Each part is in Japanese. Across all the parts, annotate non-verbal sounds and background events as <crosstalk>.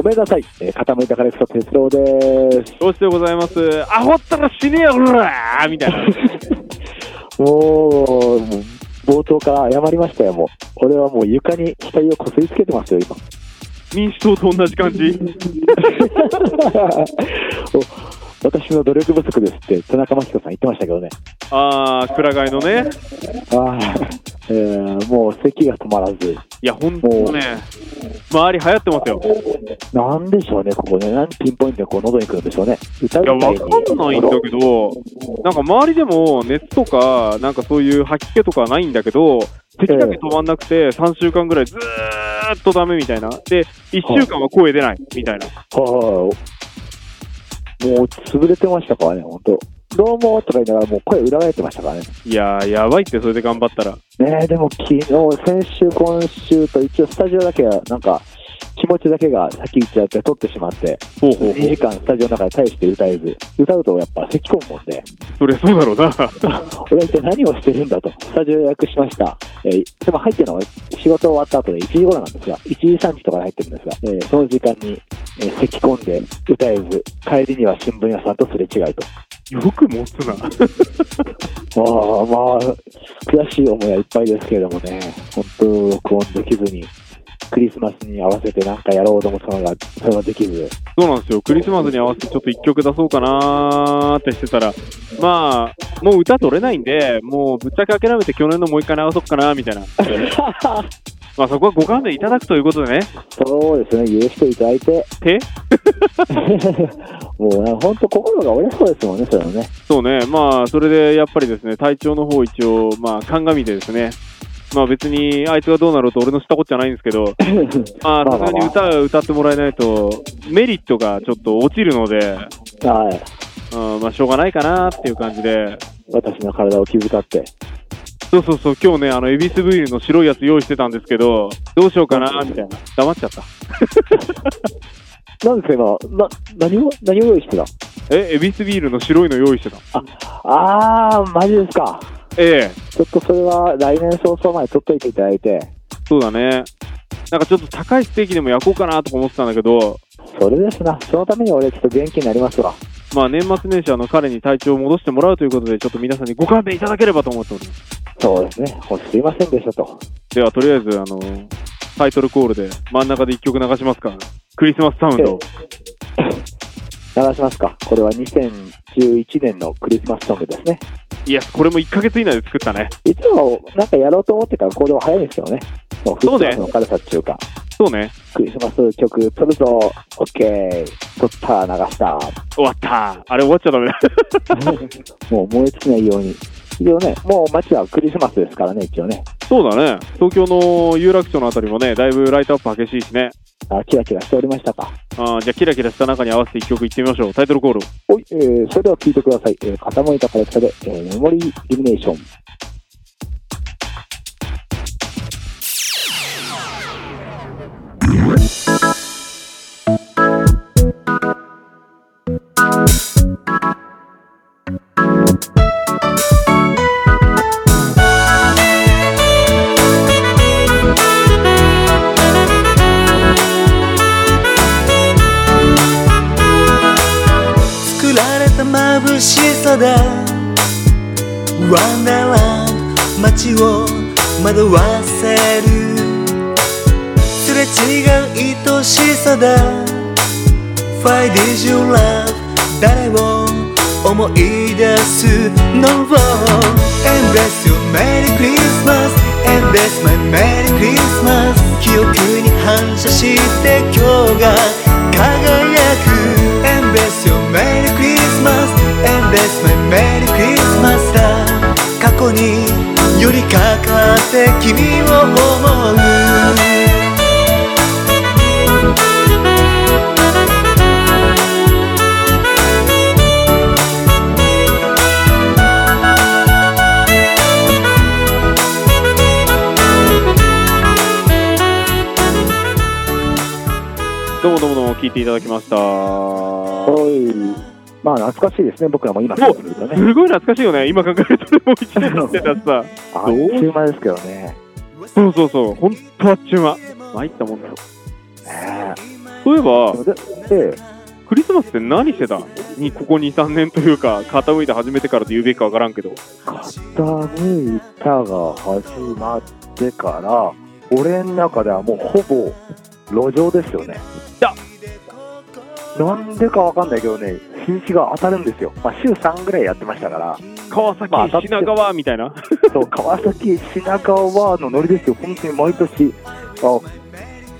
ごめんなさい、えー、傾いたカレクト哲郎です。どうしてございますアホったら死ねよ、うらーみたいな。<laughs> もう、冒頭から謝りましたよ、もう。俺はもう床に額をこすりつけてますよ、今。民主党と同じ感じ。<laughs> お私の努力不足ですって、田中真紀子さん言ってましたけどね。あー、くら替えのね。ああ、えー、もう咳が止まらず。いや、ほんとね、周り流行ってますよ。なんでしょうね、ここね。なんでピンポイントでこう喉に来るんでしょうね。歌ういや、わかんないんだけど、なんか周りでも熱とか、なんかそういう吐き気とかはないんだけど、咳だけ止まんなくて、3週間ぐらいずーっとダメみたいな。で、1週間は声出ないみたいな。はい、もう潰れてましたからね、本当。どうもとか言いながら、もう声裏返ってましたからね。いやー、やばいって、それで頑張ったら。ねえ、でも昨日、先週、今週と一応スタジオだけは、なんか、気持ちだけが先行っちゃって撮ってしまって、ほうほうほう2時間スタジオの中で大して歌えず、歌うとやっぱ咳込むもんで、そりゃそうだろうな。俺は一体何をしてるんだと、スタジオ予約しました。えーでも入ってるのは仕事終わった後で1時頃なんですが、1時3時とかで入ってるんですが、えーその時間に、えー咳込んで歌えず、帰りには新聞屋さんとすれ違いと。よく持つな。まあまあ、悔しい思いはいっぱいですけれどもね、本当、録音できずに、クリスマスに合わせてなんかやろうと思ったのが、それができず、そうなんですよ。クリスマスに合わせてちょっと一曲出そうかなーってしてたら、まあ、もう歌取れないんで、もうぶっちゃけ諦めて去年のもう一回流そうかな、みたいな。<laughs> まあそこはご勘弁いただくということでね。そうですね、許していただいて、て <laughs> もう本当、心が折れそうですもんね、それはね。そうね。まあ、それでやっぱりですね、体調の方一応、まあ、鑑みてですね。まあ別に、あいつがどうなろうと俺のしたこっちゃないんですけど、<laughs> まあ、さすがに歌を歌ってもらえないと、メリットがちょっと落ちるので、はい。うん、まあしょうがないかなっていう感じで、私の体を気遣って。そうそうそう、今日ね、あの、エビスビールの白いやつ用意してたんですけど、どうしようかな、みたいな。黙っちゃった。<laughs> なんですか、今、な、何を、何を用意してたえ、エビスビールの白いの用意してた。あー、マジですか。ええ、ちょっとそれは来年早々まで取っといていただいて、そうだね。なんかちょっと高いステーキでも焼こうかなとか思ってたんだけど、それですな。そのために俺ちょっと元気になりますわ。まあ年末年始あの彼に体調を戻してもらうということで、ちょっと皆さんにご勘弁いただければと思っております。そうですね。もうすいませんでしたと。では、とりあえず、あの、タイトルコールで真ん中で一曲流しますから、クリスマスサウンド。流しますか。これは2011年のクリスマスソングですね。いや、これも1ヶ月以内で作ったね。いつもなんかやろうと思ってから行動は早いんですけどね。もうねスマスの軽さっていうか、そうね。クリスマス曲撮るぞ、オッケー、撮った、流した。終わった。あれ終わっちゃダメだ。<laughs> もう燃え尽きないように。一応ね、もう街はクリスマスですからね、一応ね。そうだね。東京の有楽町のあたりもね、だいぶライトアップ激しいしね。あ、キラキラしておりましたか。あーじゃあ、キラキラした中に合わせて一曲いってみましょう。タイトルコール。おい、えー、それでは聴いてください。えー、傾いたカレクタで、えー、メモリーイルミネーション。た眩しさだワンダーランド街を惑わせるすれ違う愛しさだ Why did you love 誰を思い出すの Embrace your Merry Christmas Embrace my Merry Christmas 記憶に反射して今日がて君を思うどうもどうもどうも聞いていただきました。はい。まあ、懐かしいですね、僕らも今ね。すごい懐かしいよね。今考えるとねもう1年経ってたしさ。<laughs> あっという間ですけどね。そうそうそう。ほんとあっちゅう間。参ったもんだよ。そういえば、でえクリスマスって何してた？にここ2、3年というか、傾いて始めてからと言うべきかわからんけど。傾いたが始まってから、俺の中ではもうほぼ路上ですよね。いやなんでかわかんないけどね、日が当たるんですよ。まあ、週3ぐらいやってましたから、川崎、まあ品川みたいな。そう川崎、品川のノリですよ、本当に毎年、あ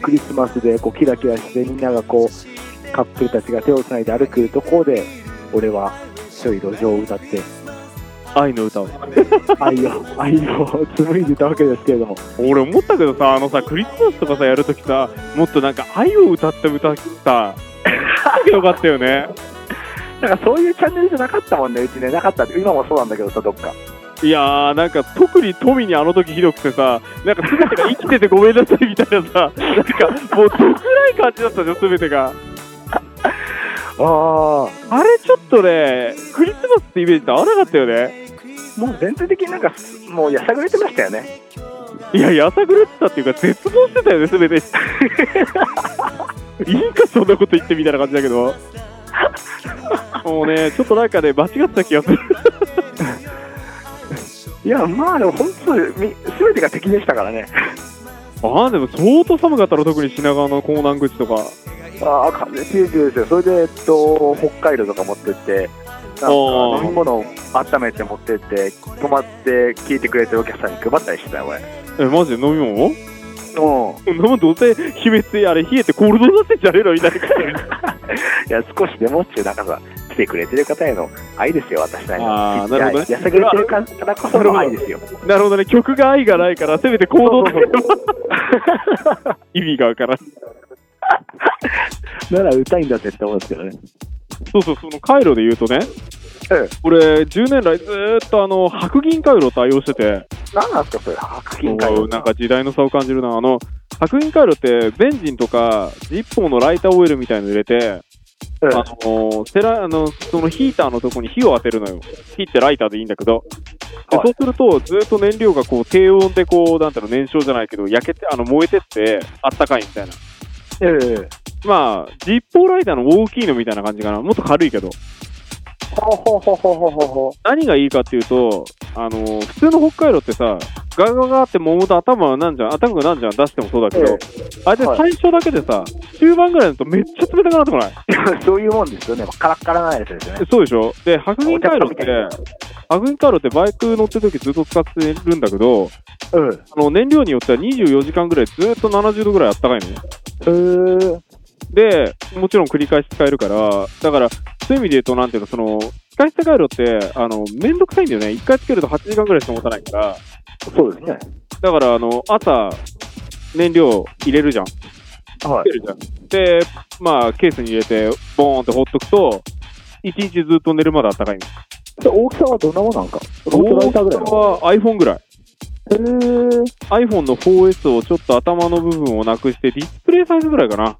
クリスマスでこうキラキラして、みんながこうカップルたちが手をつないで歩くところで、俺は一人路上を歌って、愛の歌を。愛を、<laughs> 愛を紡いでたわけですけれども、俺思ったけどさ、あのさ、クリスマスとかさ、やるときさ、もっとなんか愛を歌って歌ってさ、<laughs> よかったよね。なんかそういうチャンネルじゃなかったもんね、うちね、なかったって、今もそうなんだけどさ、どっか。いやー、なんか特に富にあの時ひどくてさ、なんか全てが生きててごめんなさいみたいなさ、なんかもうどくらい感じだったじゃん、全てが。ああ、あれちょっとね、クリスマスってイメージって合わなかったよね。もう全体的になんか、もうやさぐれてましたよね。いや、やさぐれてたっていうか、絶望してたよね、全て。<laughs> いいか、そんなこと言ってみたいな感じだけど。<laughs> もうね、ちょっとなんかね、間違った気がする。<laughs> いや、まあでも本当に、み全てが敵でしたからね。ああ、でも相当寒かったろ、特に品川の港南口とか。ああ、風強いですよ。それで、えっと、北海道とか持ってって、飲み物を温めて持ってって、泊まって聞いてくれてるお客さんに配ったりしてたよ、俺。え、マジで？飲み物？うん。そんなもんどうせ秘密であれ冷えてコールドになってんじゃねえの？みたいな。いや、少しでもっていう、なんかさ、来てくれてる方への愛ですよ、私なりの。あーなるほどね。やさぐれてるからこその愛ですよ。なるほどね、曲が愛がないから、せめて行動すれば意味がわからん。なら歌いんだぜって思うんですけどね。そうそう、その回路で言うとね、ええ俺、10年来ずーっとあの白銀回路を対応してて、何なんですか、それ、白金会そうなんか時代の差を感じるな、あの白銀回路って、ベンジンとか、ジッポーのライターオイルみたいの入れて、ええあのセラあのそのヒーターのとこに火を当てるのよ。火ってライターでいいんだけど、ではいそうすると、ずっと燃料がこう低温でこう、なんていうの、燃焼じゃないけど、焼けて、あの燃えてって、あったかいみたいな。ええまあ、ジッポーライターの大きいのみたいな感じかな。もっと軽いけど。ほほほほほほほ。何がいいかっていうと、あの普通の北海道ってさ、ガガガって揉むと頭なんじゃん、頭がなんじゃん出してもそうだけど、えあれではい最初だけでさ、中盤ぐらいだとめっちゃ冷たくなってこない？そういうもんですよね。カラッカラなやつですよね。そうでしょ？で、白銀回路って白銀回路ってバイク乗ってる時ずっと使ってるんだけど、うん。あの燃料によっては24時間ぐらいずっと70度ぐらいあったかいのね。へえ。で、もちろん繰り返し使えるから、だから、そういう意味で言うと、なんていうの、その、使い捨て回路って、あの、めんどくさいんだよね。1回つけると8時間ぐらいしか持たないから、そうですね。だから、あの、朝、燃料入れるじゃん。は入れるじゃん。で、まあ、ケースに入れて、ボーンって放っとくと、1日ずっと寝るまであったかいの。い。大きさはどんなもんなんか？本当ライターぐらいの？は iPhone ぐらい。へえ。iPhone の 4S をちょっと頭の部分をなくして、ディスプレイサイズぐらいかな。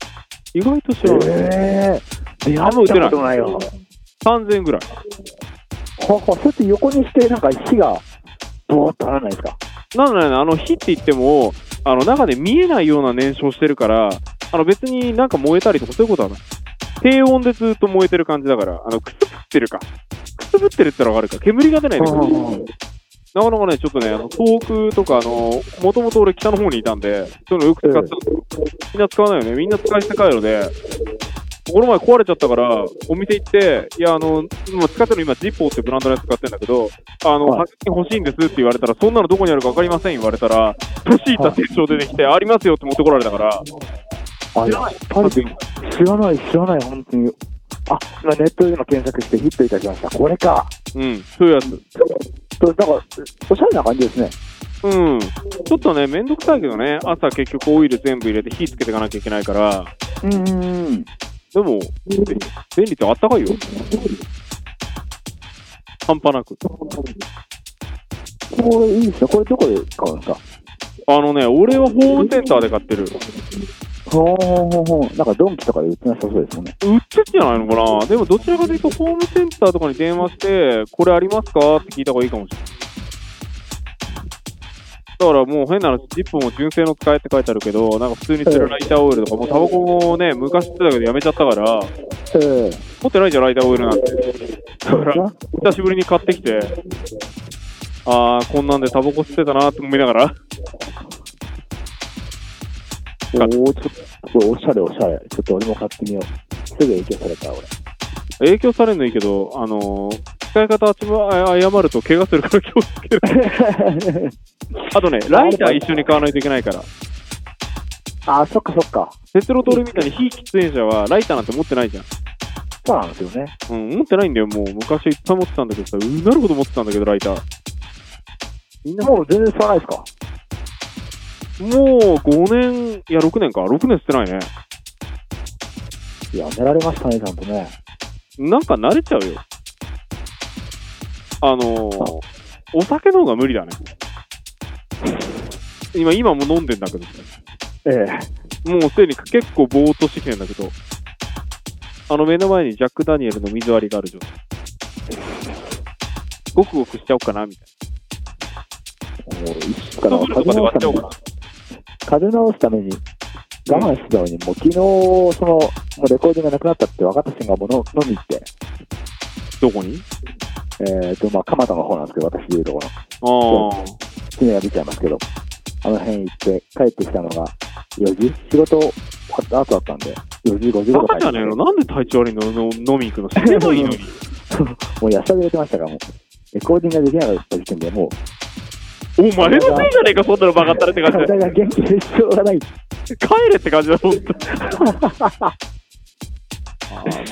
意外と知らない。へえ。出会ったことないわ。3000円ぐらい。はは、そうやって横にして、なんか火が、ぼーっとならないですか？なんあの火って言っても、あの中で見えないような燃焼してるから、あの別になんか燃えたりとかそういうことはない。低温でずっと燃えてる感じだから、あのくすぶってるか。くすぶってるってのがあるか。煙が出ないんだけど、なかなかね、ちょっとね、あの東北とか、あの、もともと俺北の方にいたんで、そういうのよく使ってたんですよ。みんな使わないよね。みんな使い捨て回路で、この前壊れちゃったから、お店行って、いや、あの、今使ってるの今、ジッポーってブランドのやつ使ってるんだけど、あの、はい欲しいんですって言われたら、そんなのどこにあるか分かりません言われたら、年いった店長出てきて、ありますよって持ってこられたから、あ、やっぱり知らない、知らない、本当に。あ、今ネットで今検索してヒットいたしました。これか。うん、そういうやつ。となんか、おしゃれな感じですね。うん。ちょっとね、めんどくさいけどね、朝結局オイル全部入れて火つけていかなきゃいけないから、うん。でも、便便利ってあったかいよ。半端なく。これいいですね。これどこで買うんですか？あのね、俺はホームセンターで買ってる。ほーほーほーなんかドンキとかで売ってなさそうですもんね。売ってんじゃないのかな？でもどちらかというと、ホームセンターとかに電話して、これありますか？って聞いた方がいいかもしれない。だからもう変な話、ジップも純正の使えって書いてあるけど、なんか普通にするライターオイルとか、もうタバコもね、昔吸ってたけどやめちゃったから、ええ持ってないじゃん、ライターオイルなんて。だから、久しぶりに買ってきて、あー、こんなんでタバコ吸ってたなって思いながら、おー、ちょっと、おしゃれおしゃれ。ちょっと俺も買ってみよう。すぐ影響された、俺。影響されるのいいけど、あのー使い方誤ると怪我するから気をつける。<laughs> あとね、ライター一緒に買わないといけないから。あ、そっかそっか。鉄路通りみたいに非喫煙者はライターなんて持ってないじゃん。そうなんですよね。うん、持ってないんだよ、もう。昔いっぱい持ってたんだけどさ、うなるほど持ってたんだけど、ライター。みんな、ももう全然吸わないですか？う5年、いや、6年か。6年吸ってないね。いや、寝られましたね、ちゃんとね。なんか慣れちゃうよ。あのー、お酒の方が無理だね。今、今も飲んでんだけどさ。ええ。もうすでに結構ぼーっとしてきてんだけど、あの目の前にジャック・ダニエルの水割りがある状態。ごくごくしちゃおうかな、みたいもう一かで割っちゃおうかな。風直すために我慢してたのに、もう昨日、その、もうレコーディングがなくなったって分かった瞬間、もうの飲み行って、どこに？えっ、と、まあ、蒲田の方なんですけど、私でいうところ、ああ。爪が出ちゃいますけど、あの辺行って、帰ってきたのが、4時？仕事終わった後だったんで、4時50バとかカじゃねえの？なんで体調悪いの？の飲み行くの？死ねばいいのに。<laughs> もうやさぐれてましたから、もう。レコーディングができなかった時点でもう、お前のせいじゃねえか、そんなのバカったらって感じで。<laughs> 体が元気でしょうがない。帰れって感じだ、ほんと。<laughs>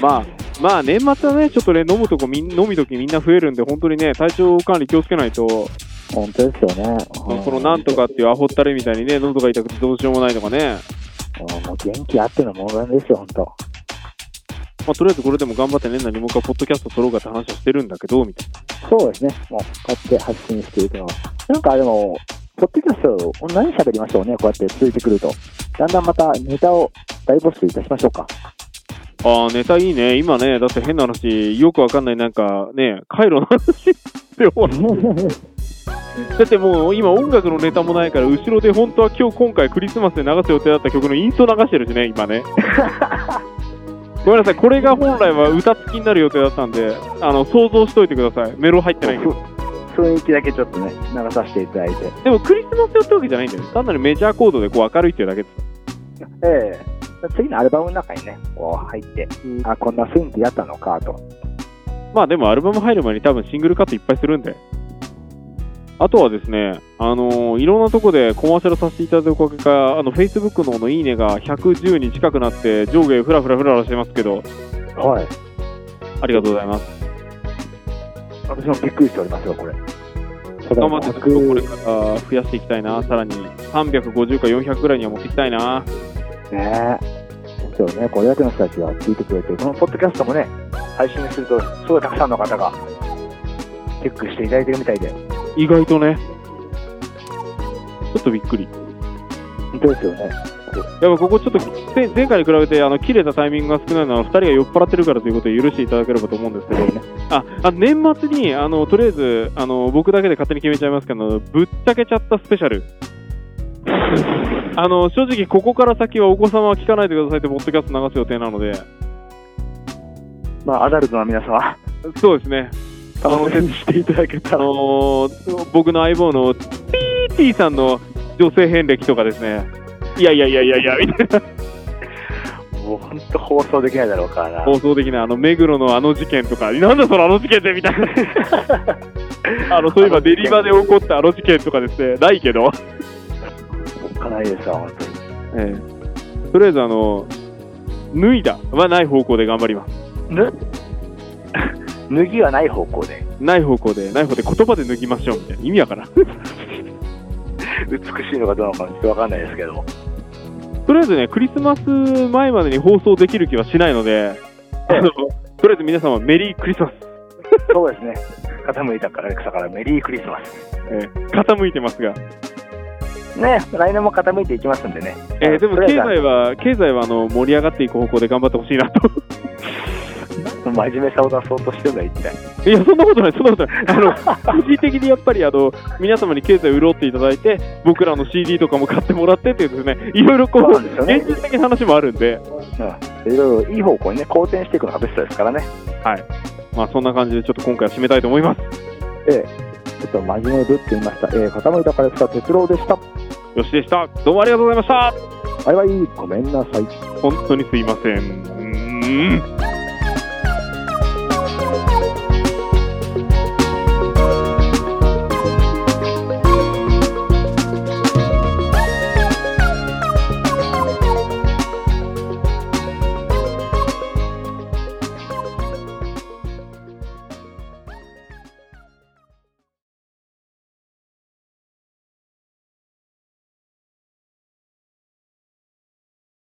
まあ、まあ、年末はね、ちょっとね、飲むとこみん、飲みときみんな増えるんで、本当にね、体調管理気をつけないと、本当ですよね。このなんとかっていうアホったれみたいにね、喉が痛くてどうしようもないとかね、うんもう元気あってのものなんですよ、本当。まあ、とりあえずこれでも頑張ってね、何もかポッドキャスト撮ろうかって話はしてるんだけど、みたいそうですね。もう、こうやって発信していくのは。なんかでも、ポッドキャストを何喋りましょうね、こうやって続いてくると。だんだんまたネタを大募集いたしましょうか。な。ああ、ネタいいね。今ね、だって変な話、よくわかんないなんかね、回路の話でほらだってもう今音楽のネタもないから、後ろで本当は今日今回クリスマスで流す予定だった曲のインスト流してるしね、今ね。<laughs> ごめんなさい、これが本来は歌付きになる予定だったんで、あの、想像しといてください。メロ入ってないけど。雰囲気だけちょっとね、流させていただいて。でもクリスマス用ってわけじゃないんだよね。単なるメジャーコードでこう明るいっていうだけです。ええ次のアルバムの中にね、こう入って、あ、こんな雰囲気だったのかと。まあでもアルバム入る前に多分シングルカットいっぱいするんで。あとはですね、あのーいろんなとこでコマーシャルさせていただいたおかげか、あの、Facebook の方のいいねが110に近くなって上下フラフラフラフラしてますけど、はい。ありがとうございます。私もびっくりしておりますよ、これ。頑張ってちょっとこれから増やしていきたいな。さらに350か400ぐらいには持っていきたいな。ねえ。そうね、これだけの人たちが聞いてくれて、このポッドキャストもね、配信すると、すごいたくさんの方がチェックしていただいてるみたいで、意外とね、ちょっとびっくり。本当ですよね。やっぱここちょっと前前回に比べてあの切れたタイミングが少ないのは2人が酔っ払ってるからということで許していただければと思うんですけど、<laughs> ああ年末にあのとりあえずあの僕だけで勝手に決めちゃいますけど、ぶっちゃけちゃったスペシャル。<laughs> あの正直、ここから先はお子様は聞かないでくださいって、ポッドキャスト流す予定なので、まあ、アダルトな皆様、そうですね、楽しみにしていただけたあら。のー僕の相棒のピーティーさんの女性遍歴とかですね、いやいやいやいやいや、みたいなもう本当放送できないだろうからな。放送的なあの目黒のあの事件とか、なんだそのあの事件ってみたいな。<laughs> あのそういえばデリバで起こったあの事件とかですね、ないけど、かなりですわ、本当に。ええとりあえずあの、脱いだはない方向で頑張ります。ぬ？<laughs> 脱ぎはない方向で、ない方向で、ない方で言葉で脱ぎましょうみたいな意味わからん。<laughs> 美しいのかどうなのかちょっとわかんないですけども。とりあえずね、クリスマス前までに放送できる気はしないので、あのとりあえず皆様、メリークリスマス、そうですね。傾いたから草からメリークリスマス。ええ傾いてますが、ね、来年も傾いていきますんでね。ええでも経済は、経済はあの盛り上がっていく方向で頑張ってほしいなと。<laughs> 真面目さを出そうとしてんだ、一体。いや、そんなことない、そんなことない。あの、個人的にやっぱり、あの、皆様に経済を潤っていただいて、僕らの CD とかも買ってもらってっていうですね、いろいろこう、現実的な話もあるんで、うん。いろいろいい方向にね、好転していくのがベストですからね。まあ、そんな感じでちょっと今回は締めたいと思います。ええ。ちょっと真面目ぶって言いました。えー、傾いたからした哲郎でした。よしでした。どうもありがとうございました。バイバイ、ごめんなさい。本当にすいません。うーん